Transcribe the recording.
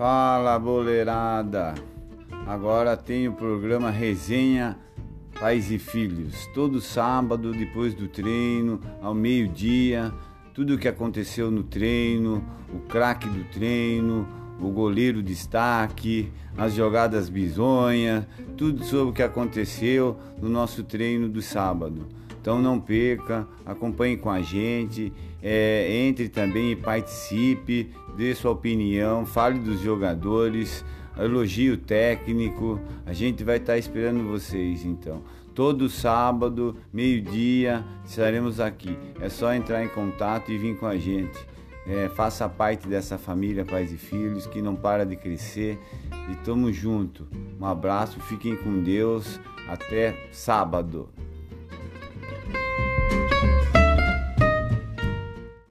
Fala boleirada! Agora tem o programa Resenha Pais e Filhos. Todo sábado, depois do treino, ao meio-dia, tudo o que aconteceu no treino, o craque do treino, o goleiro destaque, as jogadas bizonhas, tudo sobre o que aconteceu no nosso treino do sábado. Então não perca, acompanhe com a gente, é, entre também e participe, dê sua opinião, fale dos jogadores, elogie o técnico. A gente vai estar esperando vocês então. Todo sábado, meio-dia, estaremos aqui. É só entrar em contato e vir com a gente. É, faça parte dessa família Pais e Filhos que não para de crescer e tamo junto. Um abraço, fiquem com Deus. Até sábado.